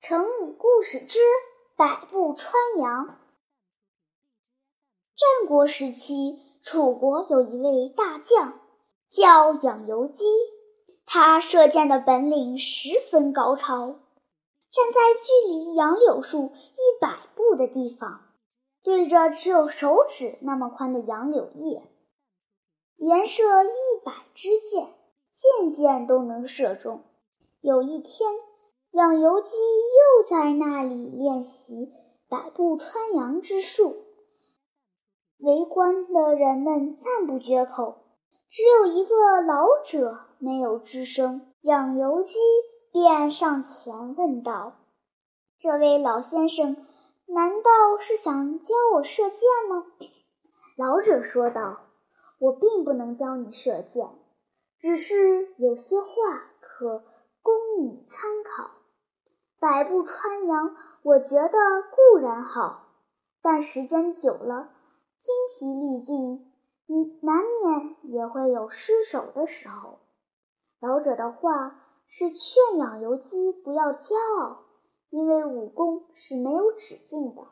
成语故事之百步穿杨。战国时期，楚国有一位大将，叫养由基。他射箭的本领十分高超，站在距离杨柳树一百步的地方，对着只有手指那么宽的杨柳叶，连射一百支箭，箭箭都能射中。有一天。养由基又在那里练习百步穿杨之术，围观的人们赞不绝口。只有一个老者没有吱声。养由基便上前问道：“这位老先生，难道是想教我射箭吗？”老者说道：“我并不能教你射箭，只是有些话可供你参考。”百步穿杨，我觉得固然好，但时间久了，精疲力尽，你难免也会有失手的时候。老者的话是劝养由基不要骄傲，因为武功是没有止境的。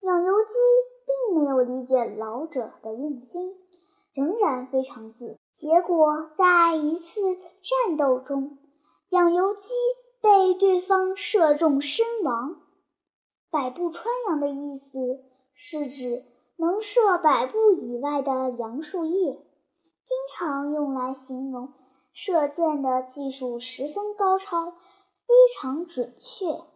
养由基并没有理解老者的用心，仍然非常自。结果在一次战斗中，养由基。被对方射中身亡。百步穿杨的意思是指能射百步以外的杨树叶，经常用来形容射箭的技术十分高超，非常准确。